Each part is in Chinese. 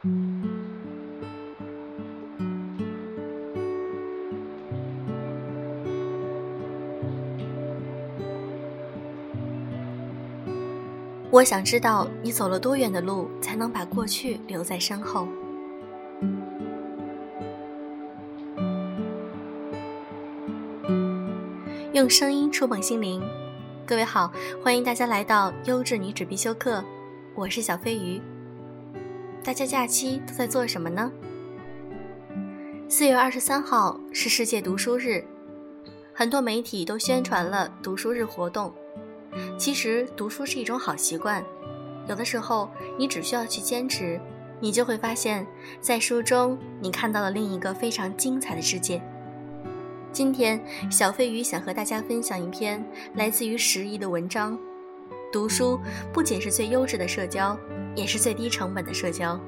我想知道你走了多远的路，才能把过去留在身后。用声音触碰心灵，各位好，欢迎大家来到优质女子必修课，我是小飞鱼。大家假期都在做什么呢？四月二十三号是世界读书日，很多媒体都宣传了读书日活动。其实读书是一种好习惯，有的时候你只需要去坚持，你就会发现，在书中你看到了另一个非常精彩的世界。今天，小飞鱼想和大家分享一篇来自于时宜的文章：读书不仅是最优质的社交，也是最低成本的社交。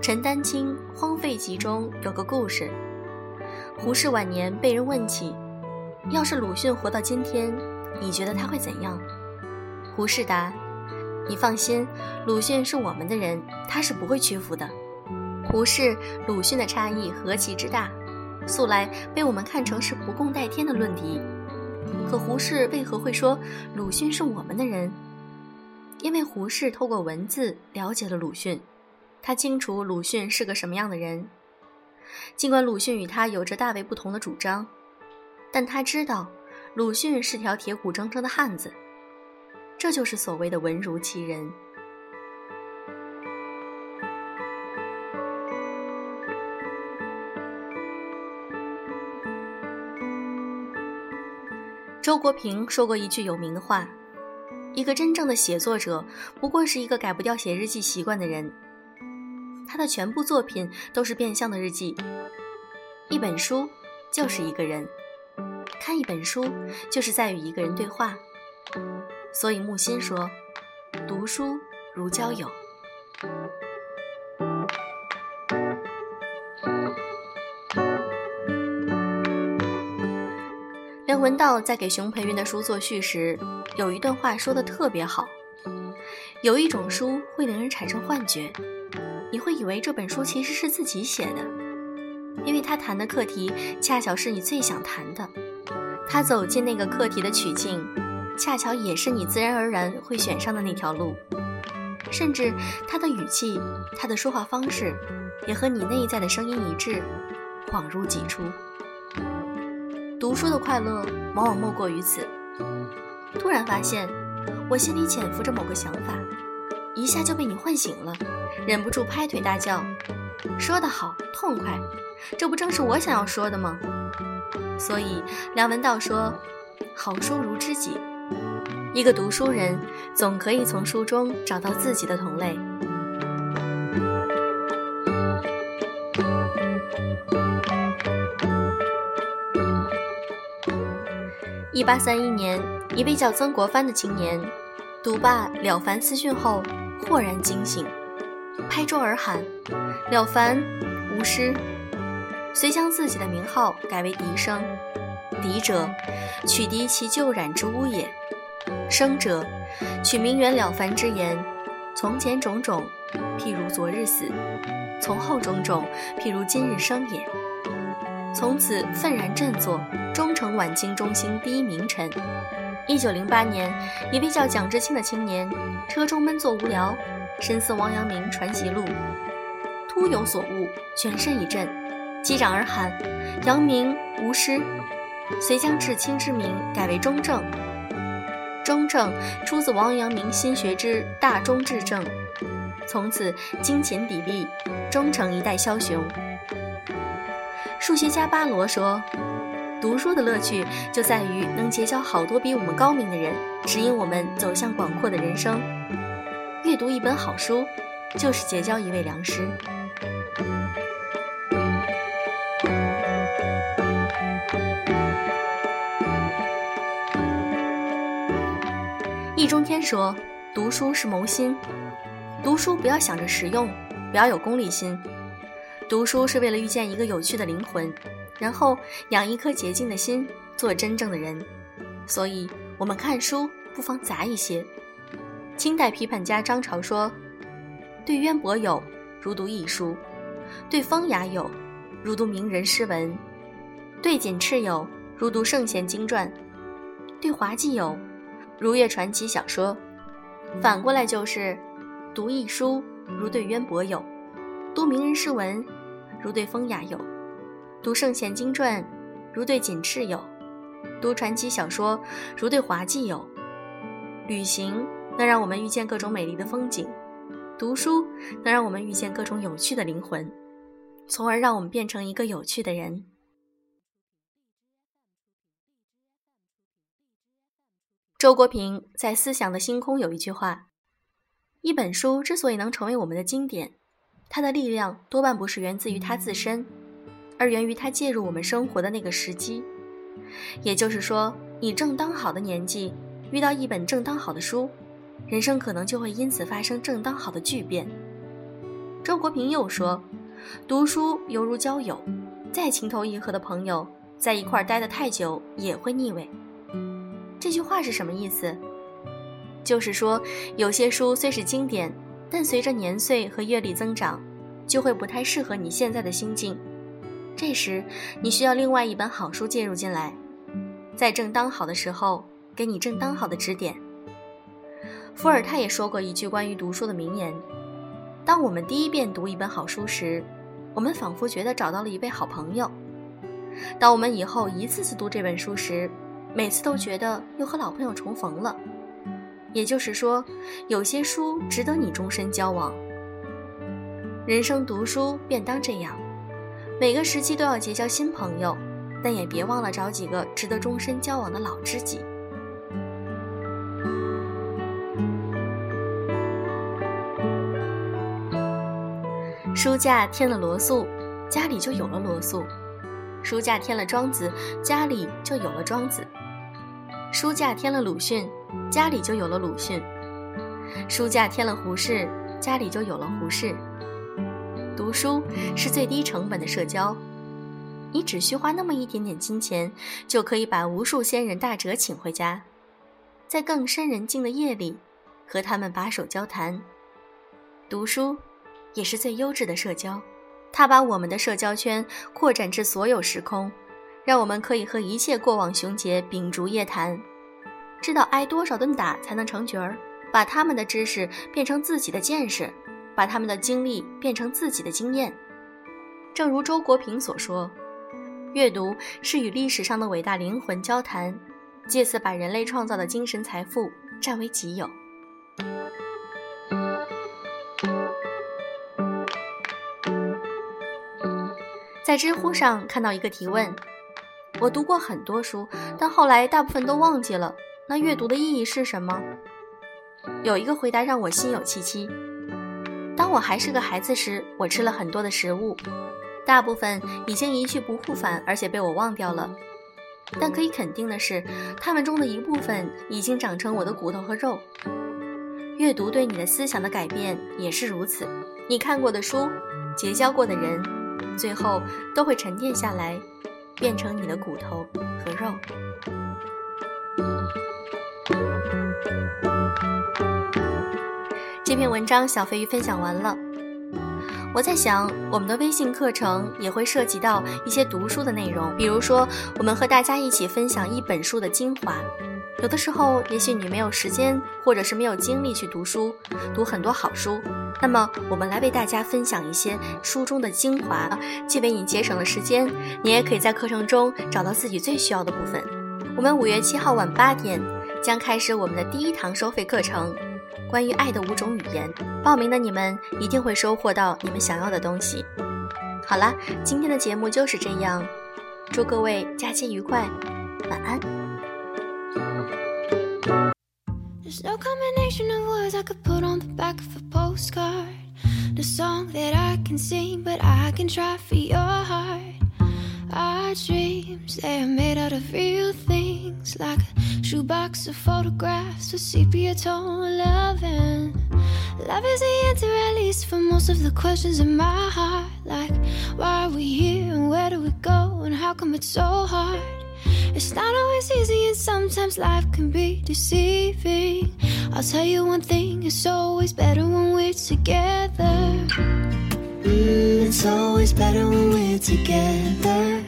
陈丹青《荒废集》中有个故事：胡适晚年被人问起，要是鲁迅活到今天，你觉得他会怎样？胡适答：“你放心，鲁迅是我们的人，他是不会屈服的。”胡适、鲁迅的差异何其之大，素来被我们看成是不共戴天的论敌。可胡适为何会说鲁迅是我们的人？因为胡适透过文字了解了鲁迅。他清楚鲁迅是个什么样的人，尽管鲁迅与他有着大为不同的主张，但他知道鲁迅是条铁骨铮铮的汉子，这就是所谓的文如其人。周国平说过一句有名的话：“一个真正的写作者，不过是一个改不掉写日记习惯的人。”他的全部作品都是变相的日记。一本书就是一个人，看一本书就是在与一个人对话。所以木心说：“读书如交友。”梁文道在给熊培云的书作序时，有一段话说的特别好：“有一种书会令人产生幻觉。”你会以为这本书其实是自己写的，因为他谈的课题恰巧是你最想谈的。他走进那个课题的曲径，恰巧也是你自然而然会选上的那条路。甚至他的语气、他的说话方式，也和你内在的声音一致，恍如己出。读书的快乐往往莫过于此。突然发现，我心里潜伏着某个想法。一下就被你唤醒了，忍不住拍腿大叫：“说得好，痛快！这不正是我想要说的吗？”所以梁文道说：“好书如知己，一个读书人总可以从书中找到自己的同类。”一八三一年，一位叫曾国藩的青年，读罢《了凡四训》后。豁然惊醒，拍桌而喊：“了凡，无师！”遂将自己的名号改为笛声。笛者，取笛其旧染之污也；生者，取名媛了凡之言。从前种种，譬如昨日死；从后种种，譬如今日生也。从此愤然振作，终成晚清中兴第一名臣。一九零八年，一位叫蒋志清的青年，车中闷坐无聊，深思王阳明传习录，突有所悟，全身一震，击掌而喊：“阳明无师！”遂将志清之名改为中正。中正出自王阳明心学之大中至正，从此精勤砥砺，终成一代枭雄。数学家巴罗说。读书的乐趣就在于能结交好多比我们高明的人，指引我们走向广阔的人生。阅读一本好书，就是结交一位良师。易中天说：“读书是谋心，读书不要想着实用，不要有功利心，读书是为了遇见一个有趣的灵魂。”然后养一颗洁净的心，做真正的人。所以我们看书不妨杂一些。清代批判家张潮说：“对渊博有，如读易书；对风雅有，如读名人诗文；对锦赤有，如读圣贤经传；对滑稽有，如阅传奇小说。反过来就是，读易书如对渊博友，读名人诗文如对风雅有，读圣贤经传如对锦赤友，读传奇小说如对滑稽有。旅行。”能让我们遇见各种美丽的风景，读书能让我们遇见各种有趣的灵魂，从而让我们变成一个有趣的人。周国平在《思想的星空》有一句话：“一本书之所以能成为我们的经典，它的力量多半不是源自于它自身，而源于它介入我们生活的那个时机。也就是说，你正当好的年纪，遇到一本正当好的书。”人生可能就会因此发生正当好的巨变。周国平又说：“读书犹如交友，再情投意合的朋友，在一块待得太久也会腻味。”这句话是什么意思？就是说，有些书虽是经典，但随着年岁和阅历增长，就会不太适合你现在的心境。这时，你需要另外一本好书介入进来，在正当好的时候，给你正当好的指点。伏尔泰也说过一句关于读书的名言：“当我们第一遍读一本好书时，我们仿佛觉得找到了一位好朋友；当我们以后一次次读这本书时，每次都觉得又和老朋友重逢了。”也就是说，有些书值得你终身交往。人生读书便当这样，每个时期都要结交新朋友，但也别忘了找几个值得终身交往的老知己。书架添了罗素，家里就有了罗素；书架添了庄子，家里就有了庄子；书架添了鲁迅，家里就有了鲁迅；书架添了胡适，家里就有了胡适。读书是最低成本的社交，你只需花那么一点点金钱，就可以把无数仙人大哲请回家，在更深人静的夜里，和他们把手交谈。读书。也是最优质的社交，它把我们的社交圈扩展至所有时空，让我们可以和一切过往雄杰秉烛夜谈，知道挨多少顿打才能成角儿，把他们的知识变成自己的见识，把他们的经历变成自己的经验。正如周国平所说，阅读是与历史上的伟大灵魂交谈，借此把人类创造的精神财富占为己有。在知乎上看到一个提问：我读过很多书，但后来大部分都忘记了。那阅读的意义是什么？有一个回答让我心有戚戚。当我还是个孩子时，我吃了很多的食物，大部分已经一去不复返，而且被我忘掉了。但可以肯定的是，它们中的一部分已经长成我的骨头和肉。阅读对你的思想的改变也是如此。你看过的书，结交过的人。最后都会沉淀下来，变成你的骨头和肉。这篇文章小飞鱼分享完了。我在想，我们的微信课程也会涉及到一些读书的内容，比如说，我们和大家一起分享一本书的精华。有的时候，也许你没有时间，或者是没有精力去读书，读很多好书。那么，我们来为大家分享一些书中的精华，既为你节省了时间，你也可以在课程中找到自己最需要的部分。我们五月七号晚八点将开始我们的第一堂收费课程，关于爱的五种语言。报名的你们一定会收获到你们想要的东西。好了，今天的节目就是这样，祝各位假期愉快，晚安。There's no combination of words I could put on the back of a postcard. The song that I can sing, but I can try for your heart. Our dreams, they are made out of real things, like a shoebox of photographs with sepia tone loving. Love is the answer, at least, for most of the questions in my heart. Like, why are we here and where do we go and how come it's so hard? It's not always easy, and sometimes life can be deceiving. I'll tell you one thing it's always better when we're together. Mm, it's always better when we're together.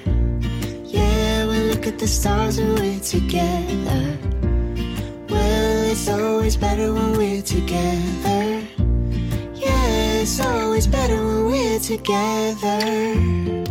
Yeah, we look at the stars when we're together. Well, it's always better when we're together. Yeah, it's always better when we're together.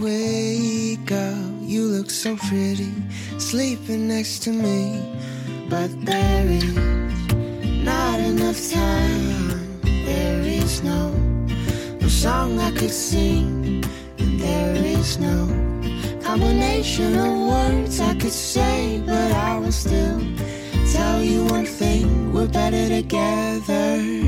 Wake up, you look so pretty, sleeping next to me. But there is not enough time. There is no, no song I could sing, and there is no combination of words I could say, but I will still tell you one thing: we're better together.